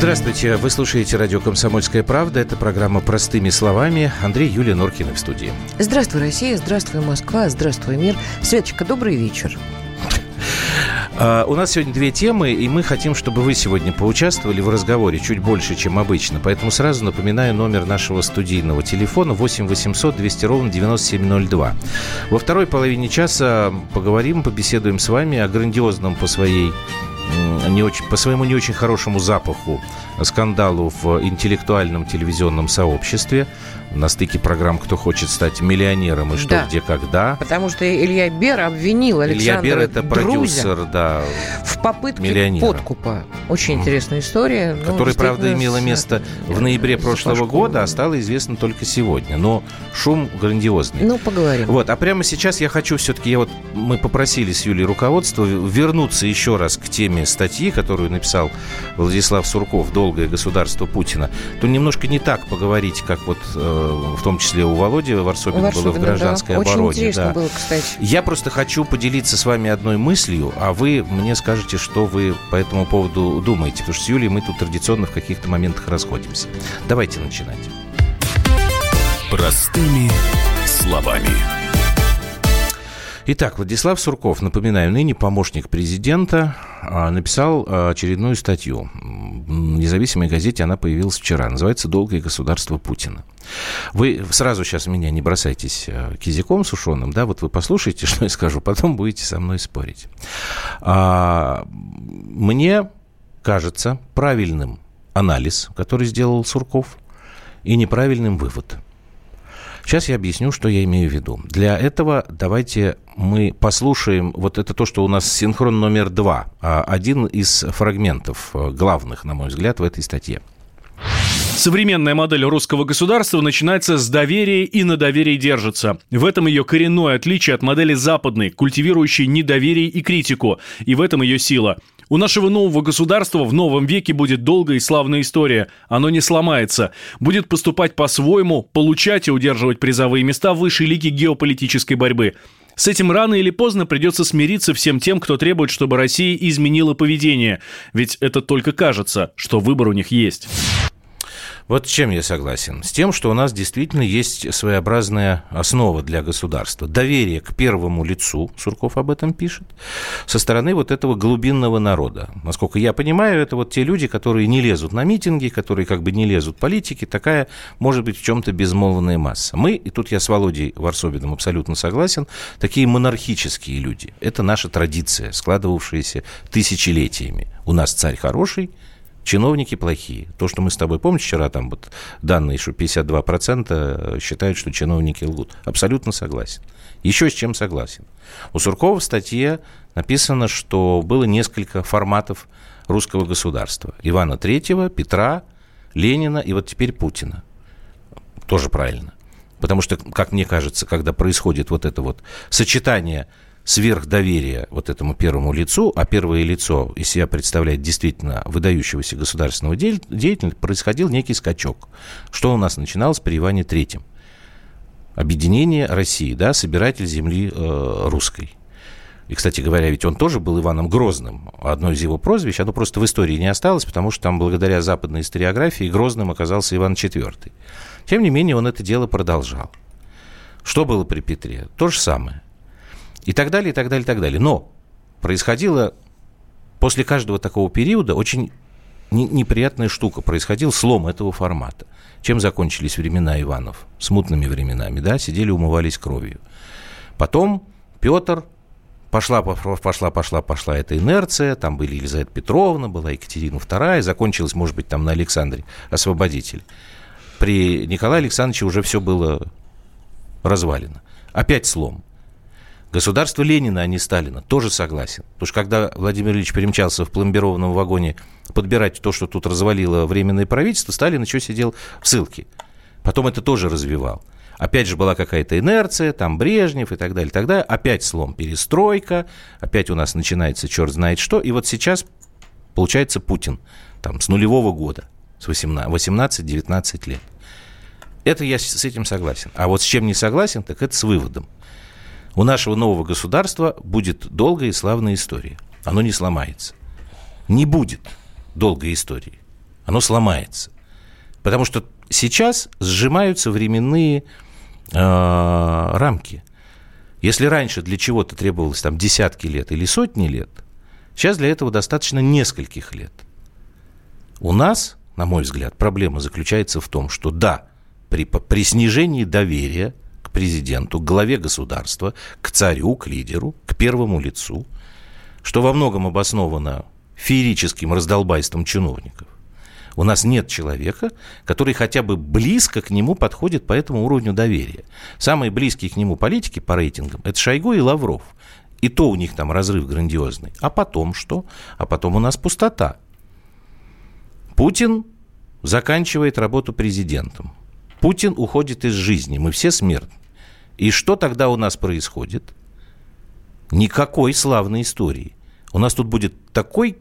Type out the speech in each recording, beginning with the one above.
Здравствуйте, вы слушаете радио «Комсомольская правда». Это программа «Простыми словами». Андрей Юлия Норкина в студии. Здравствуй, Россия, здравствуй, Москва, здравствуй, мир. Светочка, добрый вечер. Uh, у нас сегодня две темы, и мы хотим, чтобы вы сегодня поучаствовали в разговоре чуть больше, чем обычно. Поэтому сразу напоминаю номер нашего студийного телефона 8 800 200 ровно 9702. Во второй половине часа поговорим, побеседуем с вами о грандиозном по своей не очень, по своему не очень хорошему запаху скандалу в интеллектуальном телевизионном сообществе на стыке программ «Кто хочет стать миллионером» и «Что, да. где, когда». Потому что Илья Бер обвинил Александра Илья Бер – это продюсер, да, в попытке миллионера. подкупа. Очень интересная история. Ну, Которая, правда, имела место в ноябре прошлого года, а стала известна только сегодня. Но шум грандиозный. Ну, поговорим. Вот, а прямо сейчас я хочу все-таки, я вот, мы попросили с Юлей руководство вернуться еще раз к теме статьи, которую написал Владислав Сурков «Долгое государство Путина». То немножко не так поговорить, как вот э, в том числе у Володи Варсобина, Варсобина было в гражданской да. обороне. Очень интересно да. было, кстати. Я просто хочу поделиться с вами одной мыслью, а вы мне скажете, что вы по этому поводу думаете. Потому что с Юлей мы тут традиционно в каких-то моментах расходимся. Давайте начинать. Простыми словами. Итак, Владислав Сурков, напоминаю, ныне помощник президента, а, написал а, очередную статью. В независимой газете она появилась вчера. Называется «Долгое государство Путина». Вы сразу сейчас меня не бросайтесь а, кизиком сушеным, да, вот вы послушайте, что я скажу, потом будете со мной спорить. Мне кажется правильным анализ, который сделал Сурков, и неправильным вывод – Сейчас я объясню, что я имею в виду. Для этого давайте мы послушаем, вот это то, что у нас синхрон номер два, а, один из фрагментов э, главных, на мой взгляд, в этой статье. Современная модель русского государства начинается с доверия и на доверии держится. В этом ее коренное отличие от модели западной, культивирующей недоверие и критику. И в этом ее сила. У нашего нового государства в новом веке будет долгая и славная история. Оно не сломается. Будет поступать по-своему, получать и удерживать призовые места в высшей лиге геополитической борьбы. С этим рано или поздно придется смириться всем тем, кто требует, чтобы Россия изменила поведение. Ведь это только кажется, что выбор у них есть. Вот с чем я согласен? С тем, что у нас действительно есть своеобразная основа для государства. Доверие к первому лицу, Сурков об этом пишет, со стороны вот этого глубинного народа. Насколько я понимаю, это вот те люди, которые не лезут на митинги, которые как бы не лезут в политики, такая, может быть, в чем-то безмолвная масса. Мы, и тут я с Володей Варсобиным абсолютно согласен, такие монархические люди. Это наша традиция, складывавшаяся тысячелетиями. У нас царь хороший, чиновники плохие. То, что мы с тобой, помнишь, вчера там вот данные, что 52% считают, что чиновники лгут. Абсолютно согласен. Еще с чем согласен. У Суркова в статье написано, что было несколько форматов русского государства. Ивана Третьего, Петра, Ленина и вот теперь Путина. Тоже правильно. Потому что, как мне кажется, когда происходит вот это вот сочетание сверхдоверия вот этому первому лицу, а первое лицо из себя представляет действительно выдающегося государственного деятеля, происходил некий скачок. Что у нас начиналось при Иване Третьем? Объединение России, да, собиратель земли э, русской. И, кстати говоря, ведь он тоже был Иваном Грозным. Одно из его прозвищ, оно просто в истории не осталось, потому что там благодаря западной историографии Грозным оказался Иван IV. Тем не менее, он это дело продолжал. Что было при Петре? То же самое. И так далее, и так далее, и так далее. Но происходило после каждого такого периода очень неприятная штука. Происходил слом этого формата. Чем закончились времена Иванов? Смутными временами, да? Сидели, умывались кровью. Потом Петр, пошла, пошла, пошла, пошла эта инерция, там были Елизавета Петровна, была Екатерина II, закончилась, может быть, там на Александре Освободитель. При Николае Александровиче уже все было развалено. Опять слом. Государство Ленина, а не Сталина, тоже согласен. Потому что когда Владимир Ильич перемчался в пломбированном вагоне подбирать то, что тут развалило временное правительство, Сталин еще сидел в ссылке. Потом это тоже развивал. Опять же была какая-то инерция, там Брежнев и так далее, тогда опять слом, перестройка, опять у нас начинается черт знает что. И вот сейчас получается Путин там, с нулевого года, с 18-19 лет. Это я с этим согласен. А вот с чем не согласен, так это с выводом у нашего нового государства будет долгая и славная история. Оно не сломается. Не будет долгой истории. Оно сломается. Потому что сейчас сжимаются временные э, рамки. Если раньше для чего-то требовалось там десятки лет или сотни лет, сейчас для этого достаточно нескольких лет. У нас, на мой взгляд, проблема заключается в том, что да, при, при снижении доверия президенту, к главе государства, к царю, к лидеру, к первому лицу, что во многом обосновано феерическим раздолбайством чиновников, у нас нет человека, который хотя бы близко к нему подходит по этому уровню доверия. Самые близкие к нему политики по рейтингам – это Шойгу и Лавров. И то у них там разрыв грандиозный. А потом что? А потом у нас пустота. Путин заканчивает работу президентом. Путин уходит из жизни. Мы все смертны. И что тогда у нас происходит? Никакой славной истории. У нас тут будет такой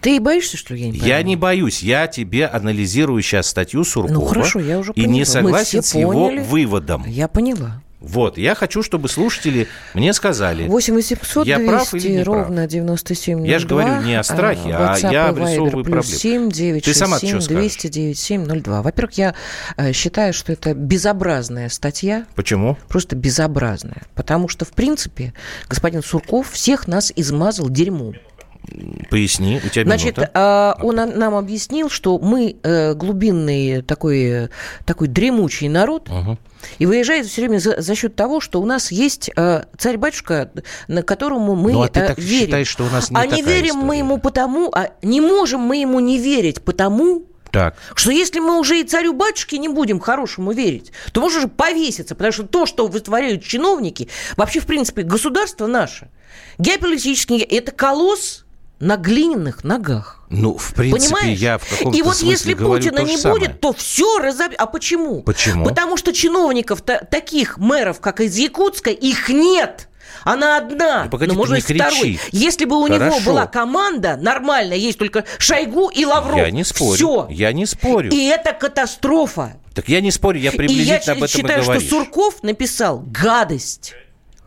ты боишься, что я не понимаю? Я не боюсь. Я тебе анализирую сейчас статью Суркова. Ну, хорошо, я уже поняла. И не согласен с его выводом. Я поняла. Вот, я хочу, чтобы слушатели мне сказали. 8 800 я 200 прав или не ровно прав? 97 Я же говорю не о страхе, а, а я обрисовываю проблему. 7 9 Ты сама 7 200 97 02. Во-первых, я э, считаю, что это безобразная статья. Почему? Просто безобразная. Потому что, в принципе, господин Сурков всех нас измазал дерьмом. Поясни, у тебя Значит, минута. А, он нам объяснил, что мы э, глубинный такой, такой дремучий народ, угу. и выезжает все время за, за счет того, что у нас есть э, царь-батюшка, на которому мы ну, а ты так верим. считаешь, что у нас не А не верим история. мы ему потому, а не можем мы ему не верить потому, так. Что если мы уже и царю-батюшке не будем хорошему верить, то можно же повеситься, потому что то, что вытворяют чиновники, вообще, в принципе, государство наше, геополитический, это колосс на глиняных ногах. Ну, в принципе, Понимаешь? я в каком-то И вот смысле если говорю Путина то не самое. будет, то все разобьется. А почему? Почему? Потому что чиновников таких мэров, как из Якутска, их нет. Она одна, ну, погоди, но может не быть второй. Если бы у Хорошо. него была команда нормальная, есть только Шойгу и Лавров. Я не спорю. Все. Я не спорю. И это катастрофа. Так я не спорю, я приблизительно и я об этом считаю, и говоришь. что Сурков написал гадость.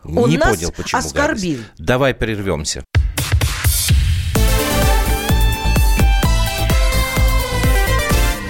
Он не нас понял, почему оскорбил. гадость. Давай прервемся.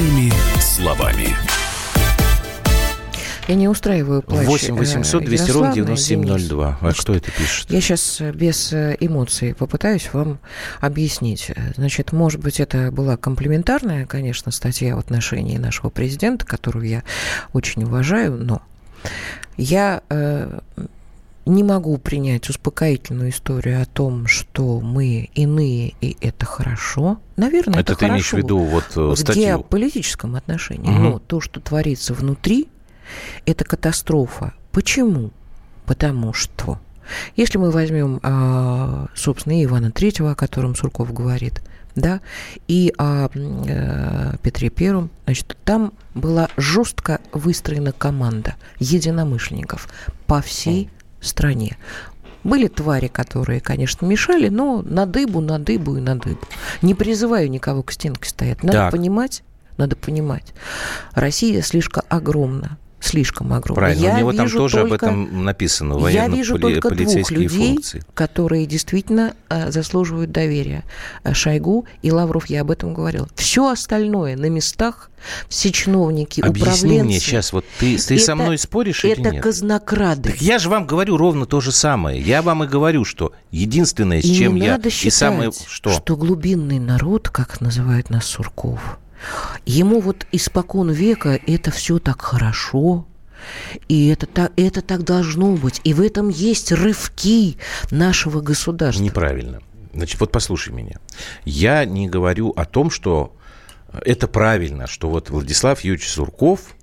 Простыми словами. Я не устраиваю плач 8 800 200 ровно Ярославны, 9702. А кто это пишет? Я сейчас без э, эмоций попытаюсь вам объяснить. Значит, может быть, это была комплиментарная, конечно, статья в отношении нашего президента, которую я очень уважаю, но я э, не могу принять успокоительную историю о том, что мы иные, и это хорошо. Наверное, это, это ты хорошо. имеешь в виду вот э, в статью? геополитическом отношении. Угу. Но то, что творится внутри, это катастрофа. Почему? Потому что если мы возьмем, а, собственно, Ивана Третьего, о котором Сурков говорит, да, и о э, Петре Первом, значит, там была жестко выстроена команда единомышленников по всей стране. Были твари, которые, конечно, мешали, но на дыбу, на дыбу и на дыбу. Не призываю никого к стенке стоять. Надо Так. понимать, надо понимать. Россия слишком огромна. Слишком огромна. Правильно, Я у него там тоже об только- этом написано. я вижу только двух людей, функции. которые действительно э, заслуживают доверия. Э, Шойгу и Лавров, я об этом говорила. Все остальное на местах, все чиновники, Объясни управленцы. мне сейчас, вот ты, ты со это- мной споришь или Это нет? казнокрады. Так я же вам говорю ровно то же самое. Я вам и говорю, что единственное, с И чем не я... надо и считать, самое... Что? что глубинный народ, как называют нас Сурков, ему вот испокон века это все так хорошо, и это так, это так должно быть. И в этом есть рывки нашего государства. Неправильно. Значит, вот послушай меня. Я не говорю о том, что это правильно, что вот Владислав Юрьевич Сурков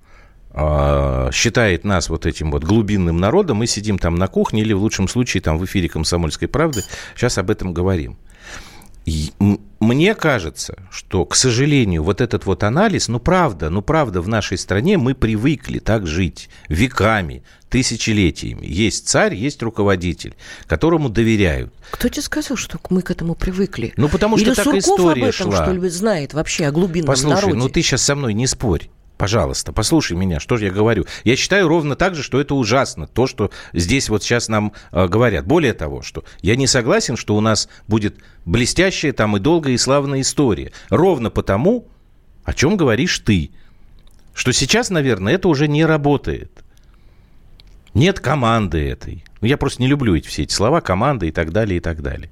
а, считает нас вот этим вот глубинным народом, мы сидим там на кухне или в лучшем случае там в эфире «Комсомольской правды», сейчас об этом говорим. Мне кажется, что, к сожалению, вот этот вот анализ, ну правда, ну правда, в нашей стране мы привыкли так жить веками, тысячелетиями. Есть царь, есть руководитель, которому доверяют. Кто тебе сказал, что мы к этому привыкли? Ну потому что Или так Сурков история об этом, шла. что ли, знает вообще о глубинном Послушай, народе? ну ты сейчас со мной не спорь. Пожалуйста, послушай меня, что же я говорю. Я считаю ровно так же, что это ужасно, то, что здесь вот сейчас нам э, говорят. Более того, что я не согласен, что у нас будет блестящая там и долгая и славная история. Ровно потому, о чем говоришь ты, что сейчас, наверное, это уже не работает. Нет команды этой. Ну, я просто не люблю эти, все эти слова, команды и так далее, и так далее.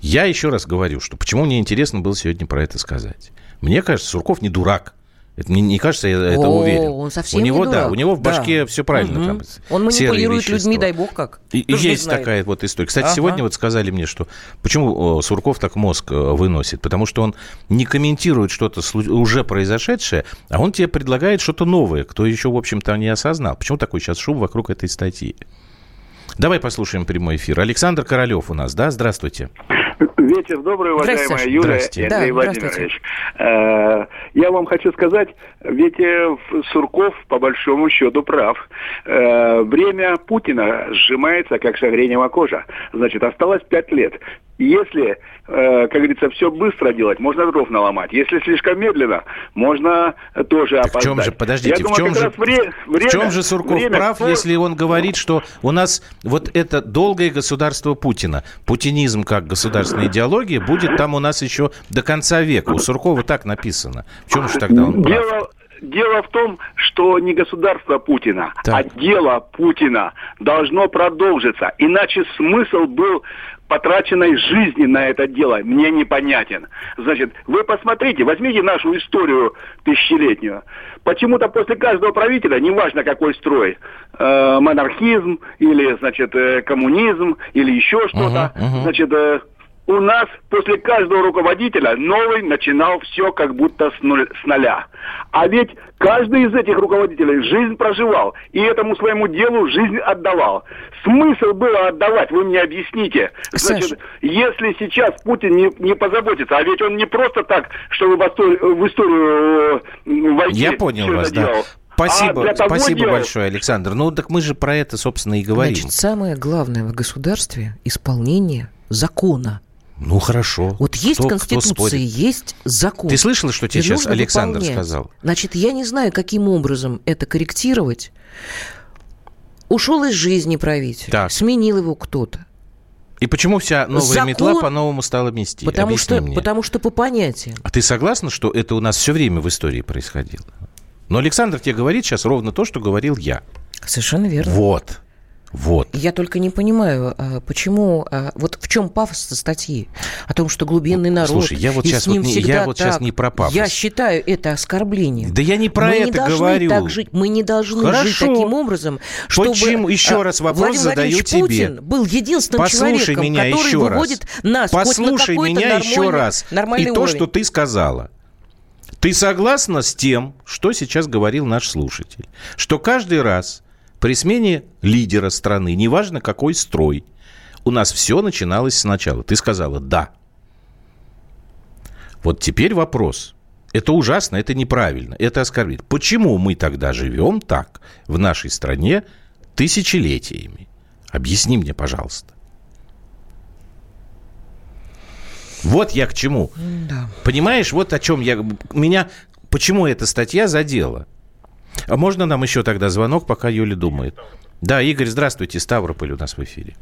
Я еще раз говорю, что почему мне интересно было сегодня про это сказать. Мне кажется, Сурков не дурак. Это мне не кажется, я это О, уверен. он совсем у не него, дурак. да, у него в Да. башке все правильно. Мгм. там, Он манипулирует людьми, дай бог как. И, не есть такая вот история. Кстати, Ага. сегодня вот сказали мне, что почему Сурков так мозг э, выносит? Потому что он не комментирует что-то уже произошедшее, а он тебе предлагает что-то новое, кто еще, в общем-то, не осознал. Почему такой сейчас шум вокруг этой статьи? Давай послушаем прямой эфир. Александр Королев у нас, да? Здравствуйте. Вечер добрый, уважаемая Здрасте. и Да, Андрей здравствуйте. Владимирович. Э, Я вам хочу сказать, ведь э, Сурков по большому счету прав. Э, Время Путина сжимается, как шагренева кожа. Значит, осталось пять лет. Если, э, как говорится, все быстро делать, можно дров наломать. Если слишком медленно, можно тоже Так в чем же, подождите, Я думаю, в чем же, вре- время, в чем же Сурков время прав, если он говорит, что у нас вот это долгое государство Путина, путинизм как государственная идеология, будет там у нас еще до конца века. У Суркова так написано. В чем же тогда он прав? Дело, дело в том, что не государство Путина, Так. а дело Путина должно продолжиться. Иначе смысл был потраченной жизни на это дело мне непонятен. Значит, вы посмотрите, возьмите нашу историю тысячелетнюю. Почему-то после каждого правителя, неважно какой строй, э, монархизм или, значит, э, коммунизм или еще что-то, Мгм, мгм. значит, э, у нас после каждого руководителя новый начинал все как будто с, нуль- с нуля. А ведь каждый из этих руководителей жизнь проживал и этому своему делу жизнь отдавал. Смысл было отдавать, вы мне объясните. Значит, Саш. если сейчас Путин не, не позаботится, а ведь он не просто так, чтобы в историю, в историю э, войти Я понял вас, это да. делал. Спасибо, А спасибо делал- большое, Александр. Ну, так мы же про это, собственно, и говорим. Значит, самое главное в государстве – исполнение закона. Ну, хорошо. Вот есть Кто- кто Конституция, спорит? есть закон. Ты слышала, что тебе сейчас Александр выполнять. сказал? Значит, я не знаю, каким образом это корректировать. Ушел из жизни правитель, Так. сменил его кто-то. И почему вся новая Закон- метла по-новому стала мести? Потому Объясни что, мне. потому что по понятиям. А ты согласна, что это у нас все время в истории происходило? Но Александр тебе говорит сейчас ровно то, что говорил я. Совершенно верно. Вот. Вот. Я только не понимаю, а, почему, а, вот в чем пафос статьи о том, что глубинный народ. слушай, я вот и сейчас с ним вот не- я всегда вот сейчас так. не про пафос. Я считаю это оскорблением. Да я не про мы это не должны говорю. так жить, мы не должны Хорошо. жить таким образом, чтобы Почему? Еще а, раз вопрос Владимир задаю Владимирович тебе. Путин был единственным Послушай человеком, меня который еще выводит раз. нас хоть на Послушай меня еще раз. И то, уровень. что ты сказала. Ты согласна с тем, что сейчас говорил наш слушатель? Что каждый раз при смене лидера страны, неважно какой строй, у нас все начиналось сначала. Ты сказала «да». Вот теперь вопрос. Это ужасно, это неправильно, это оскорбительно. Почему мы тогда живем так в нашей стране тысячелетиями? Объясни мне, пожалуйста. Вот я к чему. Да. Понимаешь, вот о чем я... Меня... Почему эта статья задела? А можно нам еще тогда звонок, пока Юля думает? Да, Игорь, здравствуйте. Ставрополь у нас в эфире.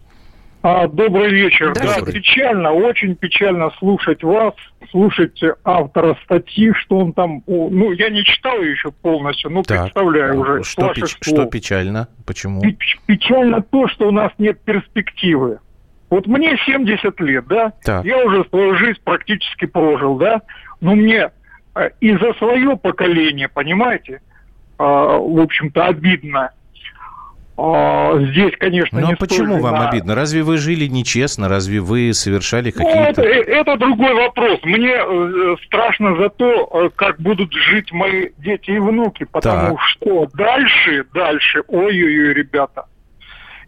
А, добрый вечер. Да, Добрый. печально, очень печально слушать вас, слушать автора статьи, что он там... ну, я не читал ее еще полностью, но Так. представляю уже. Что, печ- что печально? Почему? Печ- Печально то, что у нас нет перспективы. Вот мне 70 лет, да? Так. Я уже свою жизнь практически прожил, да? Но мне э, и за свое поколение, понимаете, в общем-то, обидно. А, здесь, конечно, Ну а не почему вам вина. обидно? Разве вы жили нечестно? Разве вы совершали Ну, это, какие-то... э, это другой вопрос. Мне э, страшно за то, э, как будут жить мои дети и внуки, потому Так. что дальше, дальше, ой-ой-ой, ребята,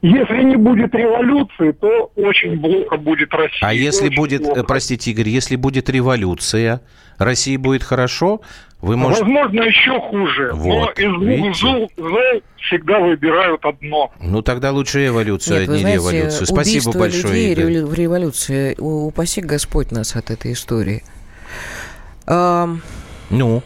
Если не будет революции, то очень плохо будет Россия. А если Очень будет, плохо. простите, Игорь, если будет революция, России будет хорошо, вы можете... Возможно, еще хуже. Вот, Но из двух зол, зол всегда выбирают одно. Ну, тогда лучше эволюцию, Нет, а не знаете, революцию. Спасибо убийство большое, людей Игорь. в революции. Упаси Господь нас от этой истории. Ам, Ну?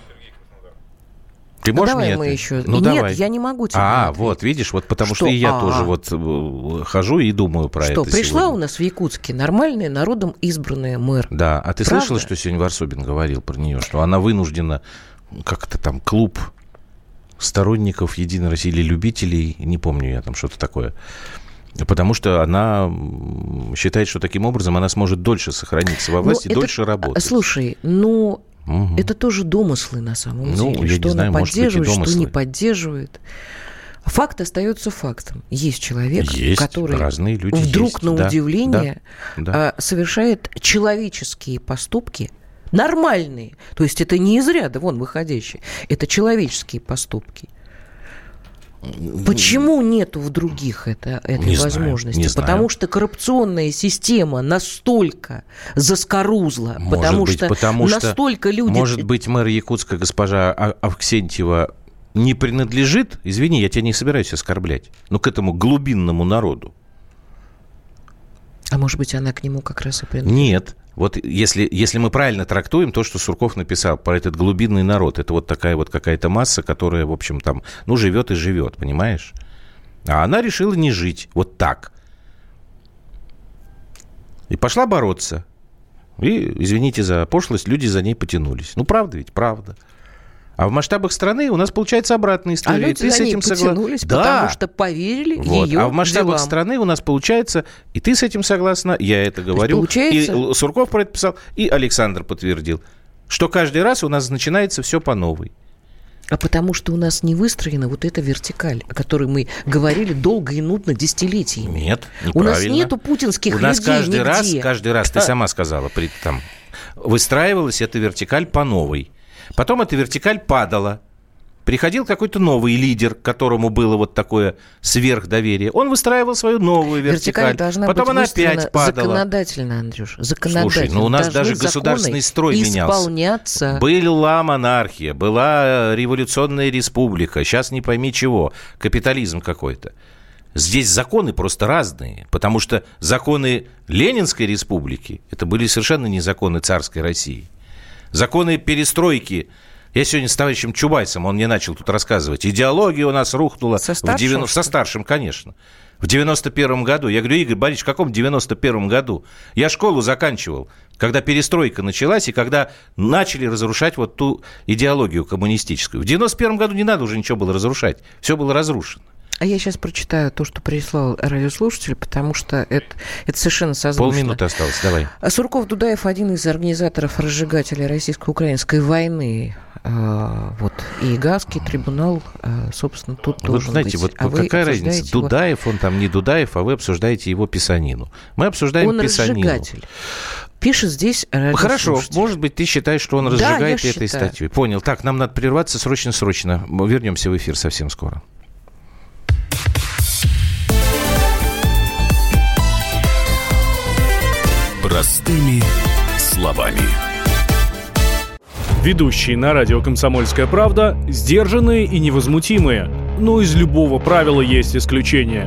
Ты ну, можешь давай мне мы это? еще. Ну, Нет, давай. я не могу тебе. А, ответить. вот, видишь, вот потому что, Что? и я А. тоже вот э, хожу и думаю про Что, это пришла сегодня. у нас в Якутске нормальная народом избранная мэр. Да, а ты Правда? слышала, что сегодня Варсобин говорил про нее, что она вынуждена как-то там клуб сторонников Единой России или любителей, не помню я там что-то такое, потому что она считает, что таким образом она сможет дольше сохраниться во Ну, власти, это- дольше работать. Слушай, ну, Мгм. это тоже домыслы на самом Ну, деле. что знаю, она может быть, поддерживает, что не поддерживает. Факт остается фактом. Есть человек, Есть, который разные люди вдруг есть, на да, удивление да. а, совершает человеческие поступки, нормальные. То есть это не из ряда вон выходящие. Это человеческие поступки. Почему нету в других это, этой Не знаю, возможности? не знаю. потому что коррупционная система настолько заскорузла, Может потому быть, что потому что, настолько люди... Может быть, мэр Якутска госпожа А- Авксентьева не принадлежит, извини, я тебя не собираюсь оскорблять, но к этому глубинному народу. А может быть, она к нему как раз и принадлежит? Нет. Вот если, если мы правильно трактуем то, что Сурков написал про этот глубинный народ, это вот такая вот какая-то масса, которая, в общем, там, ну, живет и живет, понимаешь? А она решила не жить вот так. И пошла бороться. И, извините за пошлость, люди за ней потянулись. Ну, правда ведь, правда. А в масштабах страны у нас получается обратная А история. люди ты за с этим согласен? потянулись, потому что поверили Вот. ее А в масштабах делам. страны у нас получается, и ты с этим согласна, я это говорю, получается- и Сурков про это писал, и Александр подтвердил, что каждый раз у нас начинается все по новой. А потому что у нас не выстроена вот эта вертикаль, о которой мы говорили долго и нудно десятилетиями. Нет, У нас неправильно. нету путинских У нас людей каждый нигде. раз, каждый раз, ты сама сказала, при, там, выстраивалась эта вертикаль по новой. Потом эта вертикаль падала. Приходил какой-то новый лидер, которому было вот такое сверхдоверие. Он выстраивал свою новую вертикаль. Вертикаль должна Потом быть она опять падала. законодательно, Андрюш, законодательно. Слушай, ну у нас даже государственный строй менялся. Была монархия, была э, революционная республика, сейчас не пойми чего, капитализм какой-то. Здесь законы просто разные, потому что законы Ленинской республики это были совершенно не законы царской России. Законы перестройки. Я сегодня с товарищем Чубайсом, он мне начал тут рассказывать, идеология у нас рухнула. Со в старшим, 90 что Со старшим, конечно. В 91 году. Я говорю, Игорь Борисович, в каком 91 году? Я школу заканчивал, когда перестройка началась и когда начали разрушать вот ту идеологию коммунистическую. В 91 году не надо уже ничего было разрушать. Все было разрушено. А я сейчас прочитаю то, что прислал радиослушатель, потому что это, это совершенно созвучно. Полминуты осталось, давай. Сурков Дудаев один из организаторов разжигателей российско-украинской войны. А, Вот. И Гаагский трибунал, а, собственно, тут Вы должен знаете, быть. вот А какая разница? его- Дудаев, он там не Дудаев, а вы обсуждаете его писанину. Мы обсуждаем Он писанину. разжигатель. Пишет здесь Хорошо, может быть, ты считаешь, что он Да, разжигает этой считаю. статьей. Понял. Так, нам надо прерваться срочно-срочно. Вернемся в эфир совсем скоро. Простыми словами. Ведущие на радио «Комсомольская правда» сдержанные и невозмутимые. Но из любого правила есть исключение.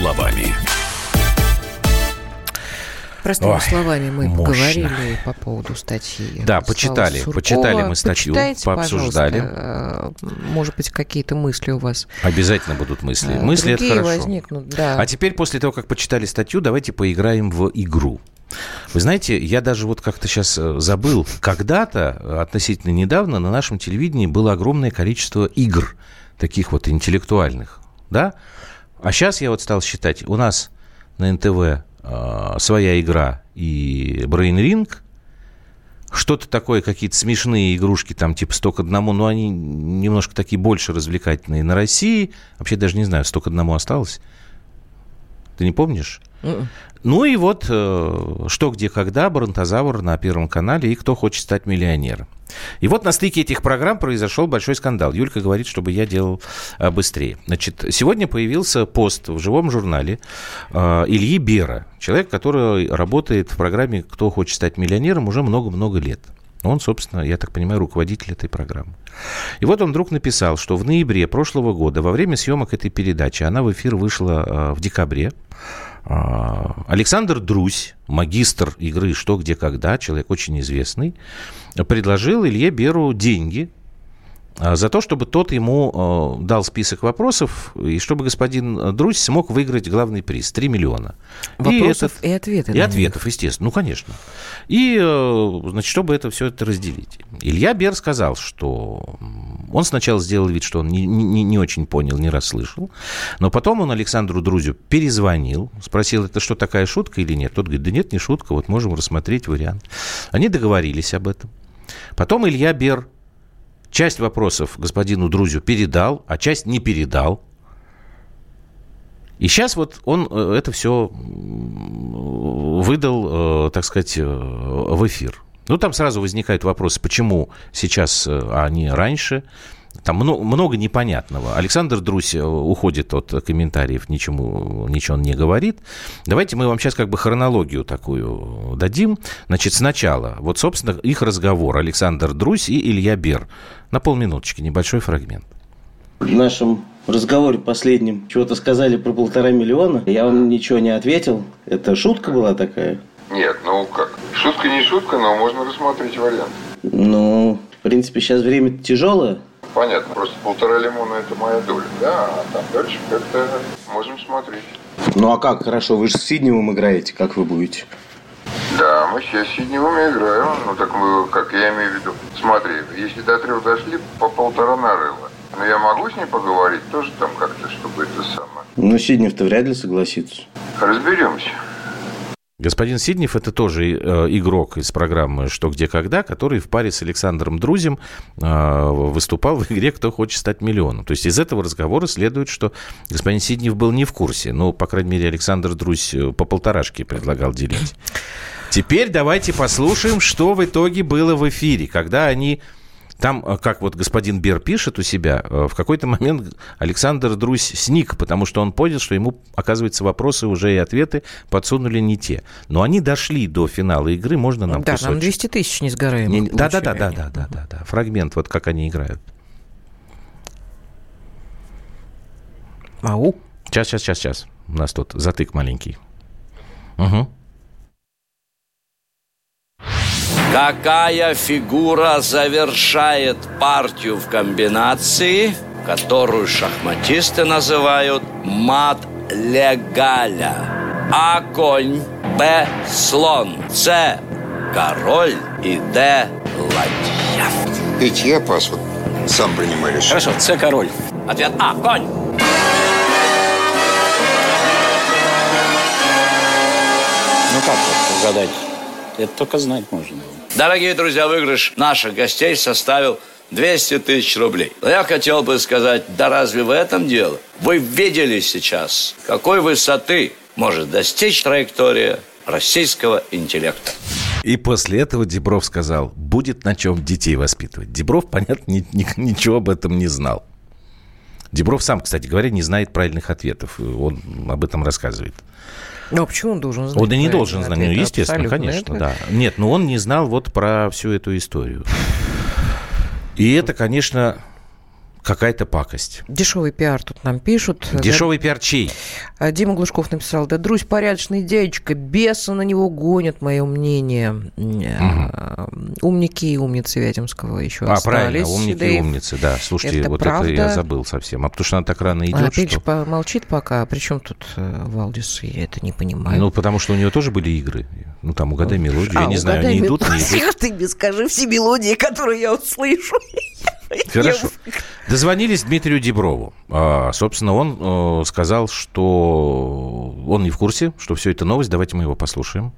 Словами. Простыми Ой, словами мы мощно. поговорили по поводу статьи. Да, почитали, Суркова. почитали мы статью, Почитайте, пообсуждали. Э, Может быть, какие-то мысли у вас Обязательно будут мысли. э, мысли это другие хорошо. возникнут. Да. А теперь, после того, как почитали статью, давайте поиграем в игру. Вы знаете, я даже вот как-то сейчас забыл, когда-то, э, относительно недавно, на нашем телевидении было огромное количество игр, таких вот интеллектуальных. да? А сейчас я вот стал считать, у нас на НТВ э, своя игра и Ring, что-то такое, какие-то смешные игрушки, там типа «Сто к одному», но они немножко такие больше развлекательные. На России, вообще даже не знаю, «Сто к одному» осталось? Ты не помнишь? Mm-mm. Ну и вот э, «Что, где, когда», «Бронтозавр» на Первом канале и «Кто хочет стать миллионером». И вот на стыке этих программ произошел большой скандал. Юлька говорит, чтобы я делал э, быстрее. Значит, сегодня появился пост в живом журнале э, Ильи Бера, человек, который работает в программе «Кто хочет стать миллионером» уже много-много лет. Он, собственно, я так понимаю, руководитель этой программы. И вот он вдруг написал, что в ноябре прошлого года, во время съемок этой передачи, она в эфир вышла в декабре, а, Александр Друзь, магистр игры «Что, где, когда», человек очень известный, предложил Илье Беру деньги а, за то, чтобы тот ему э, дал список вопросов, и чтобы господин Друзь смог выиграть главный приз – 3 миллиона. Вопросов и, этот, и ответов. И ответов, естественно. Ну, конечно. И, э, значит, чтобы это все это разделить. Илья Бер сказал, что он сначала сделал вид, что он не, не, не очень понял, не расслышал, но потом он Александру Друзю перезвонил, спросил, это что, такая шутка или нет? Тот говорит, да нет, не шутка, вот можем рассмотреть вариант. Они договорились об этом. Потом Илья Бер часть вопросов господину Друзю передал, а часть не передал. И сейчас вот он э, это все выдал, э, так сказать, э, в эфир. Ну, там сразу возникает вопрос, почему сейчас, а не раньше. Там много, много непонятного. Александр Друзь уходит от комментариев, ничему, ничего он не говорит. Давайте мы вам сейчас как бы хронологию такую дадим. Значит, сначала, вот, собственно, их разговор. Александр Друзь и Илья Бер. На полминуточки, небольшой фрагмент. В нашем разговоре последнем чего-то сказали про полтора миллиона. Я вам ничего не ответил. Это шутка была такая? Нет, ну как? Шутка не шутка, но можно рассмотреть вариант. Ну, в принципе, сейчас время тяжелое. Понятно, просто полтора лимона это моя доля, да, а там дальше как-то можем смотреть. Ну а как, хорошо, вы же с Сидневым играете, как вы будете? Да, мы сейчас с Сидневым играем, ну так мы, как я имею в виду. Смотри, если до трех дошли, по полтора нарыло. Но я могу с ней поговорить тоже там как-то, чтобы это самое. Ну, Сиднев-то вряд ли согласится. Разберемся. Господин Сиднев это тоже э, игрок из программы «Что, где, когда», который в паре с Александром Друзем э, выступал в игре «Кто хочет стать миллионом». То есть из этого разговора следует, что господин Сиднев был не в курсе. Ну, по крайней мере, Александр Друзь э, по полторашке предлагал делить. Теперь давайте послушаем, что в итоге было в эфире, когда они там, э, как вот господин Бер пишет у себя, э, в какой-то момент Александр Друзь сник, потому что он понял, что ему, оказывается, вопросы уже и ответы подсунули не те. Но они дошли до финала игры, можно нам Да, кусочек? нам 200 тысяч несгораемых. Да, да, да, да, да, да, да, да. Фрагмент, вот как они играют. Ау. Сейчас, сейчас, сейчас, сейчас. У нас тут затык маленький. Угу. Какая фигура завершает партию в комбинации, которую шахматисты называют мат легаля? А конь, Б слон, С король и Д ладья. Ведь я пас, вот сам принимаю решение. Хорошо, С король. Ответ А, конь. Ну как угадать? Это только знать можно. Дорогие друзья, выигрыш наших гостей составил 200 тысяч рублей. Но я хотел бы сказать, да разве в этом дело? Вы видели сейчас, какой высоты может достичь траектория российского интеллекта. И после этого Дебров сказал, будет на чем детей воспитывать. Дебров, понятно, ни, ни, ничего об этом не знал. Дебров сам, кстати говоря, не знает правильных ответов. Он об этом рассказывает. Ну, а почему он должен знать? Он и не должен знать, ну, естественно, конечно, да. Нет, но он не знал вот про всю эту историю. И это, конечно, какая-то пакость. Дешевый пиар тут нам пишут. Дешевый да. пиар чей? А, Дима Глушков написал, да, Друзь порядочный дядечка, беса на него гонят, мое мнение. Угу. Умники и умницы Вяземского еще а, остались. правильно, умники да и умницы, да. Слушайте, это вот правда. это я забыл совсем. А потому что она так рано идет, а, Пельч что... молчит пока. Причем тут э, Валдис, я это не понимаю. Ну, потому что у нее тоже были игры. Ну, там, угадай мелодию. А, я не знаю, они идут, не идут. Ты мне скажи все мелодии, которые я услышу. Хорошо. Дозвонились Дмитрию Деброву. А, собственно, он э, сказал, что он не в курсе, что все это новость. Давайте мы его послушаем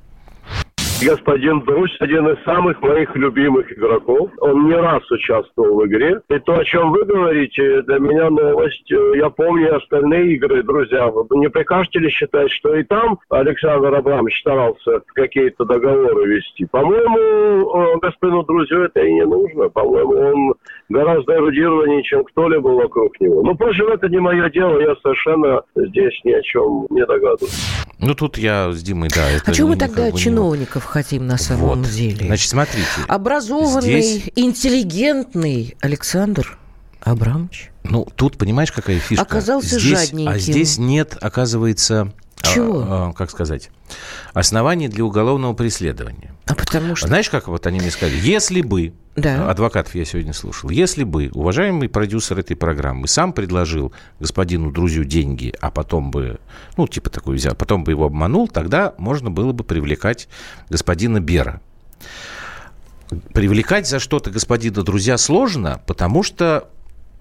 господин Друч один из самых моих любимых игроков. Он не раз участвовал в игре. И то, о чем вы говорите, для меня новость. Я помню остальные игры, друзья. Вы не прикажете ли считать, что и там Александр Абрамович старался какие-то договоры вести? По-моему, э, господину Друзю это и не нужно. По-моему, он гораздо эрудированнее, чем кто-либо вокруг него. Ну, впрочем, это не мое дело. Я совершенно здесь ни о чем не догадываюсь. Ну, тут я с Димой, да. Это а чего мы тогда чиновников хотим на самом вот. деле. Значит, смотрите. Образованный, здесь... интеллигентный Александр Абрамович. Ну, тут, понимаешь, какая фишка? Оказался здесь, жадненьким. А здесь нет, оказывается... Чего? А, а, как сказать? Оснований для уголовного преследования. А потому что... Знаешь, как вот они мне сказали? Если бы да. адвокатов я сегодня слушал. Если бы уважаемый продюсер этой программы сам предложил господину Друзю деньги, а потом бы, ну, типа такой взял, потом бы его обманул, тогда можно было бы привлекать господина Бера. Привлекать за что-то господина Друзья сложно, потому что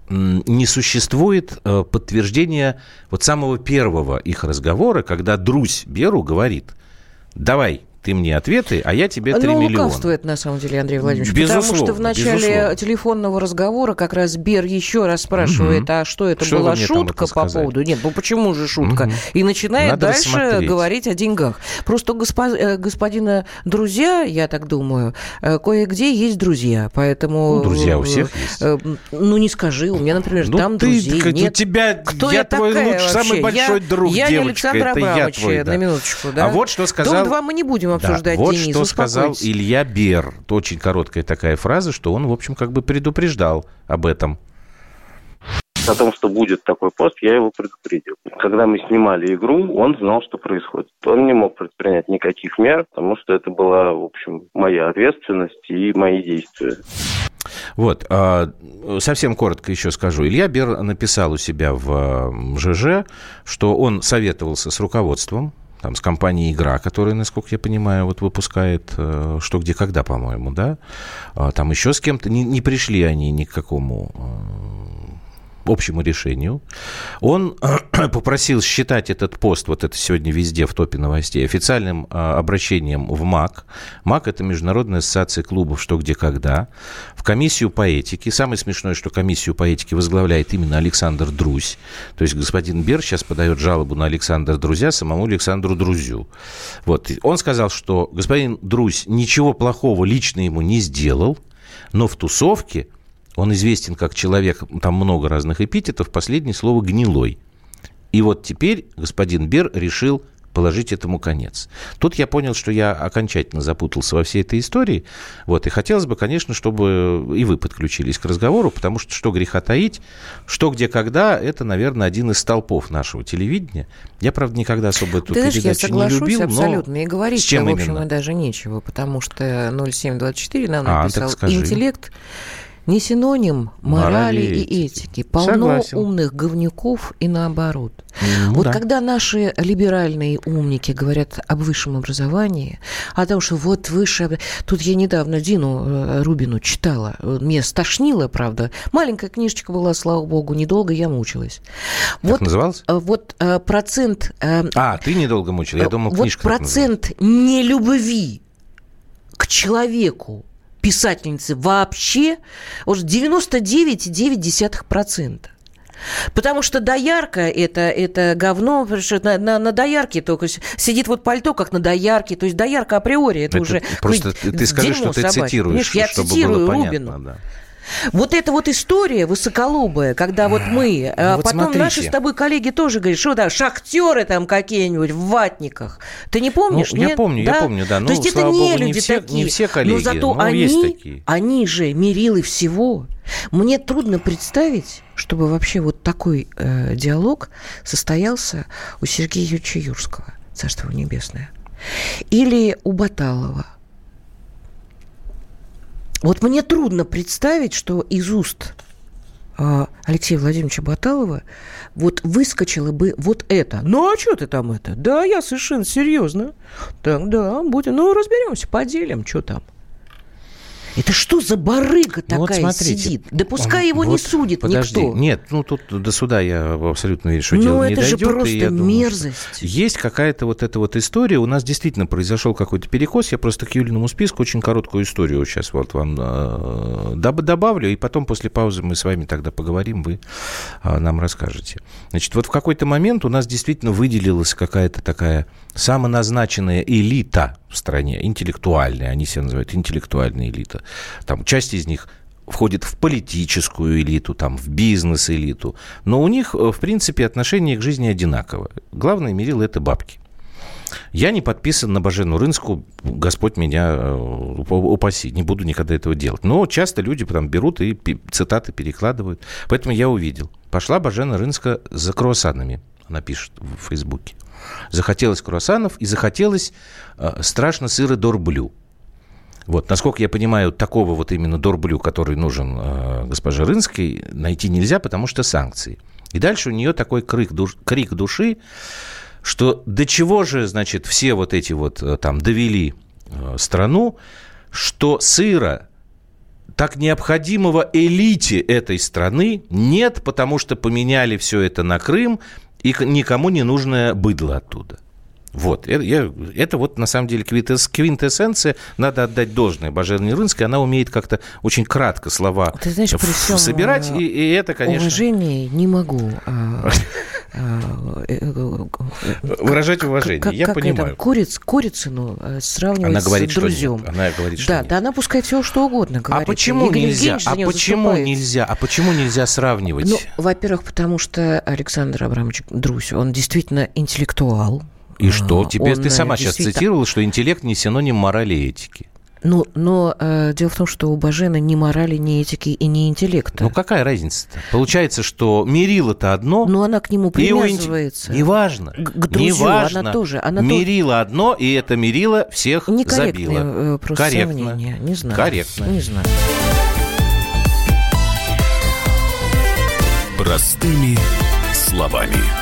не существует э, подтверждения вот самого первого их разговора, когда Друзь Беру говорит, давай, ты мне ответы, а я тебе 3 ну, миллиона. лукавствует, на самом деле, Андрей Владимирович. Безусловно, потому что в начале безусловно. телефонного разговора как раз Бер еще раз спрашивает, угу. а что это что была шутка по поводу... Нет, ну почему же шутка? Угу. И начинает Надо дальше рассмотреть. говорить о деньгах. Просто госпо... Э, господина друзья, я так думаю, э, кое-где есть друзья, поэтому... Ну, друзья у всех э, есть. Ну, не скажи, у меня, например, ну, там ты, друзей ты, нет. У тебя... Кто я, я твой лучший, вообще? самый большой я, друг, я девочка. Я Александр Абрамович, твой, да. на минуточку, да? А вот что сказал... Дом-2 мы не будем обсуждать, да, вот Денис, что сказал Илья Бер. Очень короткая такая фраза, что он, в общем, как бы предупреждал об этом. О том, что будет такой пост, я его предупредил. Когда мы снимали игру, он знал, что происходит. Он не мог предпринять никаких мер, потому что это была, в общем, моя ответственность и мои действия. Вот, а, совсем коротко еще скажу. Илья Бер написал у себя в ЖЖ, что он советовался с руководством там, с компанией «Игра», которая, насколько я понимаю, вот выпускает э, «Что, где, когда», по-моему, да? А, там еще с кем-то. Не, не пришли они ни к какому э, общему решению. Он попросил считать этот пост, вот это сегодня везде в топе новостей, официальным а, обращением в МАК. МАК – это Международная ассоциация клубов «Что, где, когда». В комиссию по этике. Самое смешное, что комиссию по этике возглавляет именно Александр Друзь. То есть господин Бер сейчас подает жалобу на Александра Друзя самому Александру Друзю. Вот. Он сказал, что господин Друзь ничего плохого лично ему не сделал, но в тусовке – он известен как человек, там много разных эпитетов, последнее слово «гнилой». И вот теперь господин Бер решил положить этому конец. Тут я понял, что я окончательно запутался во всей этой истории. Вот, и хотелось бы, конечно, чтобы и вы подключились к разговору, потому что что греха таить, что где когда, это, наверное, один из столпов нашего телевидения. Я, правда, никогда особо эту Ты передачу знаешь, я не любил, абсолютно. но и говорить с чем в общем, именно? даже нечего, потому что 0724 нам а, написал интеллект не синоним морали, морали и этики. Полно Согласен. умных говнюков и наоборот. Ну, вот да. когда наши либеральные умники говорят об высшем образовании, о том, что вот высшее... Тут я недавно Дину э, Рубину читала. Мне стошнило, правда. Маленькая книжечка была, слава богу, недолго я мучилась. Как вот, называлась? Вот э, процент... Э, а, ты недолго мучила. Я думал, вот книжка процент нелюбви к человеку писательницы вообще уже 99,9%. Потому что доярка это, это говно, на, на, на доярке только сидит вот пальто, как на доярке. То есть доярка априори это, это уже Просто ты скажи, что ты собачье. цитируешь, я чтобы цитирую было Рубину. понятно, да. Вот эта вот история высоколобая, когда вот мы, ну, а вот потом смотрите. наши с тобой коллеги тоже говорят, что да, шахтеры там какие-нибудь в ватниках. Ты не помнишь? Ну, нет? я помню, да? я помню, да. Ну, То есть это не богу, люди не все, такие. Не все коллеги, но зато но они, есть такие. они же мерилы всего. Мне трудно представить, чтобы вообще вот такой э, диалог состоялся у Сергея Юрьевича Юрского, Царство Небесное, или у Баталова. Вот мне трудно представить, что из уст э, Алексея Владимировича Баталова вот выскочило бы вот это. Ну, а что ты там это? Да, я совершенно серьезно. Так, да, будем, ну, разберемся, поделим, что там. Это что за барыга Ну, вот такая смотрите, сидит? Да пускай его не Вот, судит подожди. никто. Нет, ну тут до суда я абсолютно верю, что Ну, дело не это же дойдет. и просто думаю, мерзость. Есть какая-то вот эта вот история. У нас действительно произошел какой-то перекос. Я просто к Юлиному списку очень короткую историю сейчас вот вам э, доб- добавлю. И потом после паузы мы с вами тогда поговорим, вы э, нам расскажете. Значит, вот в какой-то момент у нас действительно выделилась какая-то такая самоназначенная элита в стране, интеллектуальная. Они себя называют интеллектуальная элита. Там часть из них входит в политическую элиту, там, в бизнес-элиту. Но у них, э, в принципе, отношение к жизни одинаково. Главное мерило – это бабки. Я не подписан на Бажену Рынску, Господь меня э, уп- упаси, не буду никогда этого делать. Но часто люди там берут и цитаты перекладывают. Поэтому я увидел. Пошла Бажена Рынска за круассанами, она пишет в Фейсбуке. Захотелось круассанов и захотелось э, страшно сыра дорблю. Вот, насколько я понимаю, такого вот именно дорблю, который нужен э, госпоже Рынской, найти нельзя, потому что санкции. И дальше у нее такой крик, душ- крик души, что до чего же, значит, все вот эти вот э, там довели э, страну, что сыра так необходимого элите этой страны нет, потому что поменяли все это на Крым, и никому не нужное быдло оттуда. Вот, это, я- это вот на самом деле квинтэс- квинтэссенция, надо отдать должное Бажене Рынской, она умеет как-то очень кратко слова Ты знаешь, при ф- всем, собирать, э, и, и это, конечно... Уважение не могу. а, а, э, э, Выражать уважение, как- я как понимаю. это, Куриц, Курицыну э, сравнивать Она говорит, с что друзьем. нет. Она говорит, что да, нет. да, она пускай все что угодно А говорит. почему Игорь нельзя? А почему заступается. нельзя? А почему нельзя сравнивать? Ну, во-первых, потому что Александр Абрамович Друсь, он действительно интеллектуал. И что? А, Тебе он, ты э, сама сейчас действительно- цитировала, что интеллект не синоним морали и этики. Ну, но э, дело в том, что у Бажена ни морали, ни этики и ни интеллекта. Ну какая разница-то? Получается, что мерило-то одно. Но она к нему и привязывается. Неважно. К- к друзью Неважно. она тоже- она тоже- мерило одно, и это мерило всех Некорректное забило. э, просто Корректно. сравнение. Не знаю. Корректно. Не знаю. Простыми словами.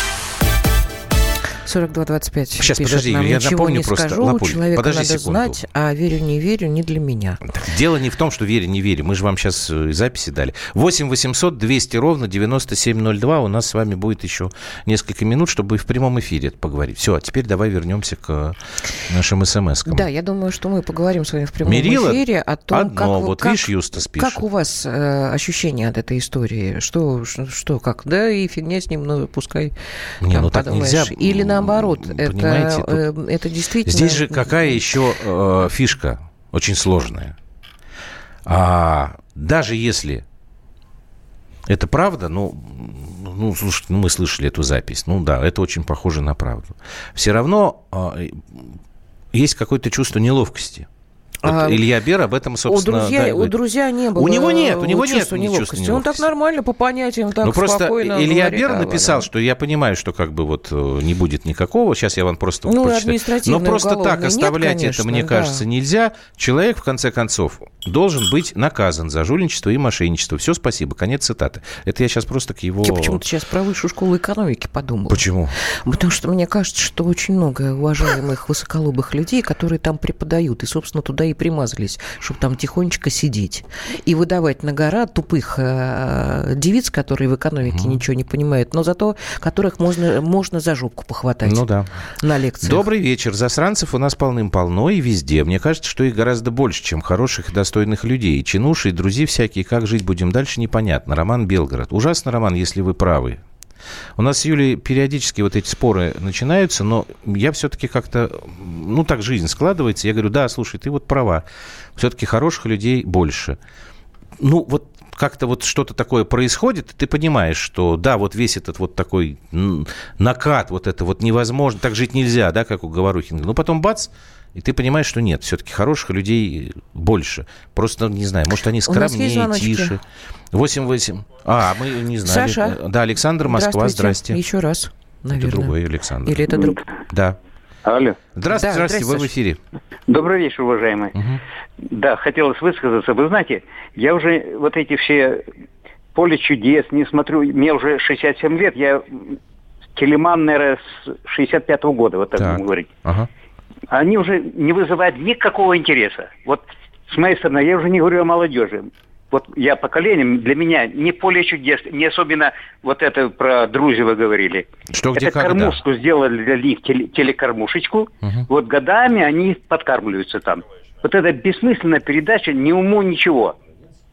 42-25 Сейчас, пишет подожди, нам, я ничего напомню не просто, скажу, Лапуль, человека подожди надо секунду. знать, а верю, не верю, не для меня. Дело не в том, что верю, не верю. Мы же вам сейчас э, записи дали. 8 800 200 ровно 9702. У нас с вами будет еще несколько минут, чтобы в прямом эфире поговорить. Все, а теперь давай вернемся к нашим смс-кам. Да, я думаю, что мы поговорим с вами в прямом Мерила эфире о том, одно, как, вы- вот как, видишь, Юстас пишет. как у вас э, ощущения от этой истории? Что, что, что, как? Да, и фигня с ним, ну, пускай Не, там ну так подумаешь. нельзя, Или наоборот, понимаете, это, э, это действительно... Здесь же какая еще э, фишка очень сложная. А, даже если это правда, ну, ну, слушайте, ну, мы слышали эту запись. Ну да, это очень похоже на правду. Все равно э, есть какое-то чувство неловкости. Вот А, Илья Бер об этом, У собственно, друзья, да, у друзья не было У него нет, у него чувства нет неловкости. чувства Он так неловкости. нормально, по понятиям, так ну, просто спокойно Илья говорит, Бер написал, ладно. что я понимаю, что как бы вот э, не будет никакого. Сейчас я вам просто Ну, прочитаю. Но просто так уголовное нет, оставлять это, конечно, мне да. кажется, нельзя. Человек, в конце концов, должен быть наказан за жульничество и мошенничество. Все, спасибо. Конец цитаты. Это я сейчас просто к его... Я почему-то сейчас про высшую школу экономики подумала. Почему? Потому что мне кажется, что очень много уважаемых высоколобых людей, которые там преподают, и, собственно, туда и примазались, чтобы там тихонечко сидеть и выдавать на гора тупых э, девиц, которые в экономике ничего не понимают, но зато которых можно, можно за жопку похватать Ну да. на лекциях. Добрый вечер. Засранцев у нас полным-полно и везде. Мне кажется, что их гораздо больше, чем хороших и достойных людей. Чинуши и друзья всякие. Как жить будем дальше, непонятно. Роман Белгород. Ужасно, Роман, если вы правы. У нас с Юлей периодически вот эти споры начинаются, но я все-таки как-то, ну, так жизнь складывается. Я говорю, да, слушай, ты вот права. Все-таки хороших людей больше. Ну, вот как-то вот что-то такое происходит, ты понимаешь, что да, вот весь этот вот такой накат, вот это вот невозможно, так жить нельзя, да, как у Говорухина. Ну, потом бац, и ты понимаешь, что нет, все-таки хороших людей больше. Просто, не знаю, может, они скромнее, тише. 8-8. А, мы не знали. Саша. Да, Александр, Москва, здрасте. Еще раз, наверное. Это другой Александр. Или это друг? Да. Алло. Здравствуйте, Да, здравствуйте, вы в эфире. Добрый вечер, уважаемые. Да, хотелось высказаться. Вы знаете, я уже вот эти все поле чудес не смотрю. Мне уже 67 лет. Я телеман, наверное, с 65-го года, вот так, Так. будем говорить. Ага. Они уже не вызывают никакого интереса. Вот с моей стороны, я уже не говорю о молодежи. Вот я поколением, для меня не поле чудес, не особенно вот это про Друзева говорили. Что, где, это когда? кормушку сделали для них, теле- телекормушечку. Мгм. Вот годами они подкармливаются там. Вот эта бессмысленная передача ни уму, ничего.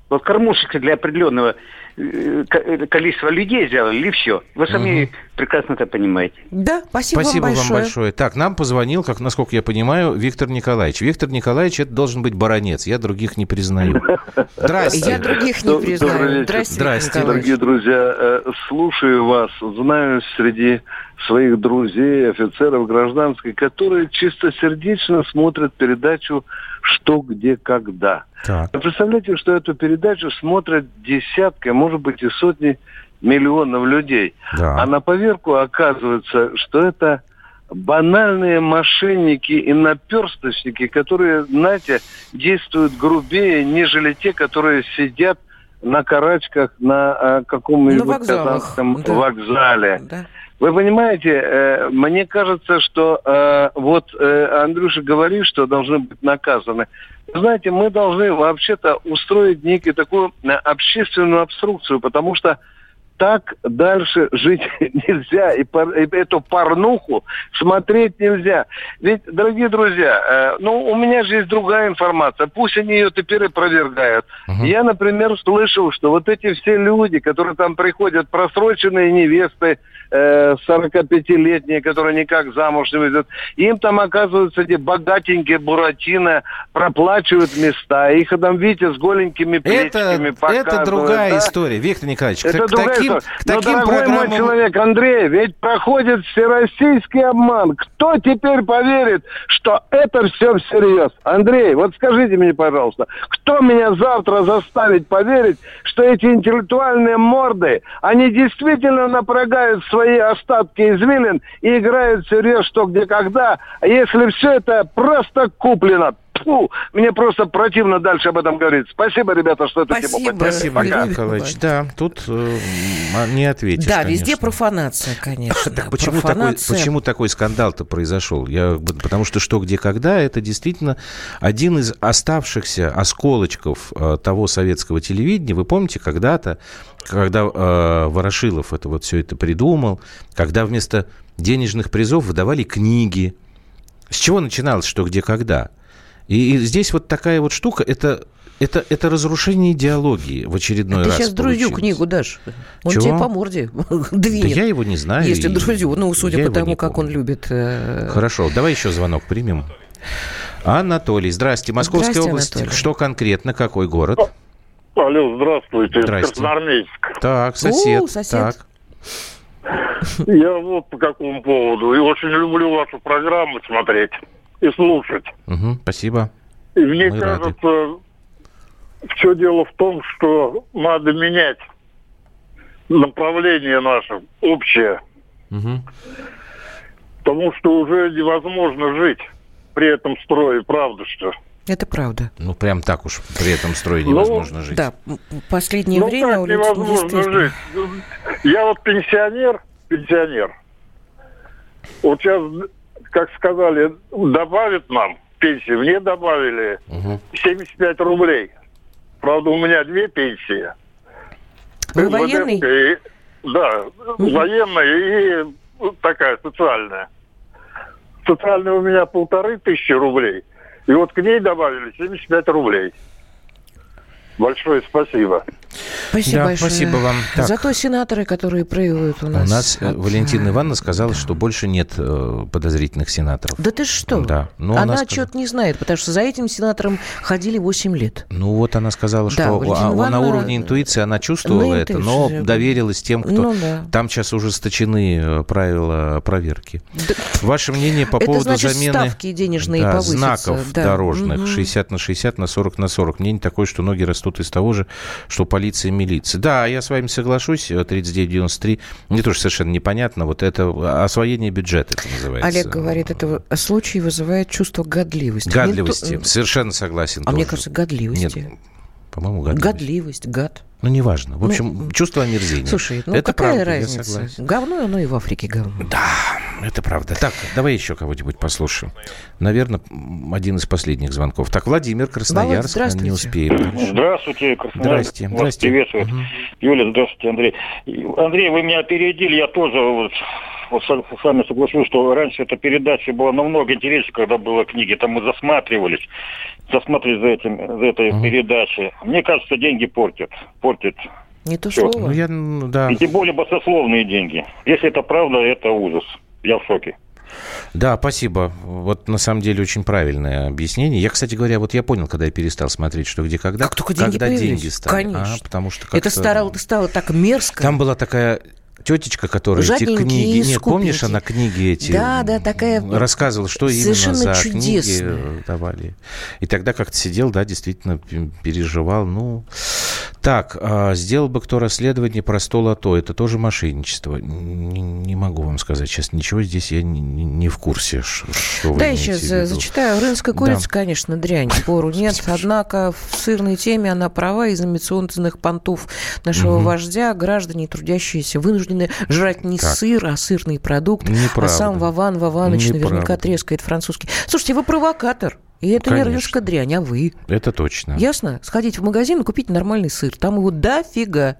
Вот кормушечка для определенного э, ко- количества людей сделали, и все. Вы сами прекрасно это понимаете. Да, спасибо, Спасибо вам вам большое. большое. Так, нам позвонил, как насколько я понимаю, Виктор Николаевич. Виктор Николаевич, это должен быть баронец. Я других не признаю. Здрасте. Я других не признаю. Здрасте, Дорогие друзья, э, слушаю вас, знаю среди своих друзей, офицеров гражданской, которые чистосердечно смотрят передачу «Что, где, когда». Так. Представляете, что эту передачу смотрят десятки, а может быть и сотни миллионов людей. Да. А на поверку оказывается, что это банальные мошенники и наперсточники, которые, знаете, действуют грубее, нежели те, которые сидят на карачках на а, каком-нибудь казанском да. вокзале. Да. Вы понимаете, э, мне кажется, что э, вот э, Андрюша говорит, что должны быть наказаны. Знаете, мы должны вообще-то устроить некую такую э, общественную обструкцию, потому что так дальше жить нельзя, и, эту порнуху смотреть нельзя. Ведь, дорогие друзья, э, ну, у меня же есть другая информация, пусть они ее теперь и опровергают. Я, например, слышал, что вот эти все люди, которые там приходят, просроченные невесты, э, 45-летние, которые никак замуж не выйдут, им там оказываются эти богатенькие буратино, проплачивают места, их там, видите, с голенькими Это, плечиками это показывают, другая да? история, Виктор Николаевич. Это к, другая таким, история. к Но, таким дорогой программам... мой человек, Андрей, ведь проходит всероссийский обман. Кто теперь поверит, что это все всерьез? Андрей, вот скажите мне, пожалуйста, кто меня завтра заставит поверить, что эти интеллектуальные морды, они действительно напрягают свои остатки извилин и играют всерьез что где когда, если все это просто куплено? Фу, мне просто противно дальше об этом говорить. Спасибо, ребята, что тему Спасибо. подняли. Спасибо, Пока. Николаевич. Да, тут э, не ответишь, Да, конечно. везде профанация, конечно. Так почему такой, Профанация. почему такой скандал-то произошел? Я, потому что «Что, где, когда» — это действительно один из оставшихся осколочков э, того советского телевидения. Вы помните, когда-то, когда э, Ворошилов это вот все это придумал, когда вместо денежных призов выдавали книги. С чего начиналось «Что, где, когда»? И, и здесь вот такая вот штука, это, это, это разрушение идеологии в очередной ты раз сейчас друзью книгу дашь. Он Чего? тебе по морде двинет. Да я его не знаю. Если и друзью, ну, судя я по тому, как он любит... э, Хорошо, давай еще звонок примем. Анатолий, здрасте. Московская Здрасте, область. Анатолий. Что конкретно? Какой город? Алло, здравствуйте, Здрасте. Красноармейск. Так, сосед. О, сосед. Так. Я вот по какому поводу. И очень люблю вашу программу смотреть и слушать. Мгм, спасибо. И мне Мы рады. кажется, все дело в том, что надо менять направление наше общее, Мгм. потому что уже невозможно жить при этом строе, правда что? Это правда. Ну, прям так уж при этом строе Ну, невозможно жить. Да, последнее ну время как у людей невозможно жить? Я вот пенсионер, пенсионер. Вот сейчас, как сказали, добавят нам пенсию. Мне добавили Мгм. 75 рублей. Правда, у меня две пенсии. Вы военный? и- да, военная и ну, такая социальная. Социальная у меня полторы тысячи рублей. И вот к ней добавили 75 рублей. Большое спасибо. Спасибо Да, большое. спасибо вам. Так. Зато сенаторы, которые проявляют у нас... У нас э, от- Валентина Ивановна сказала, что больше нет э, подозрительных сенаторов. Да ты что? Да. Ну, Она она сказала- что-то не знает, потому что за этим сенатором ходили 8 лет. Ну вот она сказала, Да, что Валентина а, на Ивановна- уровне интуиции она чувствовала На это, но доверилась тем, кто... Ну да. Там сейчас ужесточены э, правила проверки. Ваше мнение по Это поводу значит, замены ставки денежные да, повысятся, знаков да. дорожных Мгм. 60 на 60 на 40 на 40. Мнение такое, что ноги растут из того же, что полиция и милиция. Да, я с вами соглашусь, э, 3993. Мне тоже совершенно непонятно. Вот это освоение бюджета это называется. Олег говорит, это случай вызывает чувство годливости. Гадливости. Не то- Совершенно согласен. А мне тоже. кажется, годливости. Нет, по-моему, гадливость. Гадливость, гад. Ну, неважно. В общем, Ну, чувство омерзения. Слушай, ну это какая правда, я разница? согласен. Говно, оно и в Африке говно. Да, это правда. Так, давай еще кого-нибудь послушаем. Наверное, один из последних звонков. Так, Владимир, Красноярск. здравствуйте. Не успеем. Здравствуйте, Краснодар. Здрасте, Вас здрасте. приветствую. Юля, здравствуйте, Андрей. Андрей, вы меня опередили, я тоже вот, вот с вами соглашусь, что раньше эта передача была намного интереснее, когда было книги. Там мы засматривались, засматривались за, этим, за этой передачей. Мне кажется, деньги портят. Портят. Не то Всё. слово. Ну, я, ну, да. И тем более баснословные деньги. Если это правда, это ужас. Я в шоке. Да, спасибо. Вот на самом деле очень правильное объяснение. Я, кстати говоря, вот я понял, когда я перестал смотреть, что где когда. Как только деньги когда появились. деньги стали. Конечно. А, потому что Это стало, стало так мерзко. Там была такая тетечка, которая эти Жадненькие, книги... Нет, помнишь, она книги эти... Да, да, такая рассказывала, что именно за книги чудесная. э, давали. И тогда как-то сидел, да, действительно переживал. Ну, так, а, сделал бы кто расследование про стол АТО, это тоже мошенничество. Не, не могу вам сказать сейчас ничего, здесь я не, не- в курсе, что Да, я сейчас в виду. зачитаю. Рынская курица, Да. конечно, дрянь, спору нет. Однако в сырной теме она права. Из амбициозных понтов нашего Мгм. вождя граждане, трудящиеся, вынуждены жрать не Так. сыр, а сырный продукт. Неправда. А сам Вован Вованыч наверняка Неправда. трескает французский. Слушайте, вы провокатор. И это Конечно. не рынская дрянь, а вы. Это точно. Ясно? Сходить в магазин и купить нормальный сыр. Там его дофига.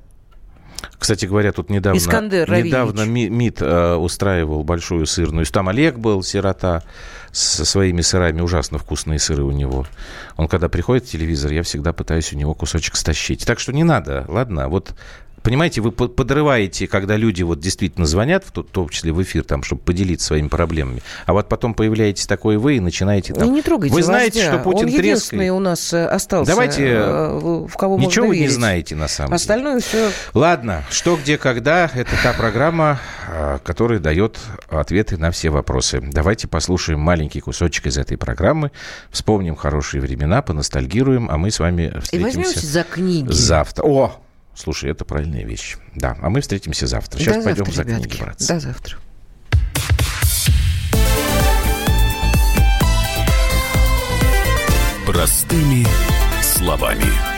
Кстати говоря, тут недавно, Искандер Равильевич. недавно Ми- МИД э, устраивал большую сырную. Там Олег был, сирота, со своими сырами. Ужасно вкусные сыры у него. Он когда приходит в телевизор, я всегда пытаюсь у него кусочек стащить. Так что не надо, ладно? Вот Понимаете, вы по- подрываете, когда люди вот действительно звонят, в, то- в том числе в эфир, там, чтобы поделиться своими проблемами, а вот потом появляетесь такой вы и начинаете там... Ну, не трогайте Вы знаете, вождя. что Путин Он единственный трескает? у нас э, остался, Давайте, э, в кого Ничего вы не верить. знаете на самом деле. Остальное все Ладно, что, где, когда, это та программа, а, которая дает ответы на все вопросы. Давайте послушаем маленький кусочек из этой программы, вспомним хорошие времена, поностальгируем, а мы с вами И встретимся возьмемся за книги. завтра. О, слушай, это правильная вещь. Да, а мы встретимся завтра. Сейчас До пойдем завтра, за книги ребятки. браться. До завтра. Простыми словами.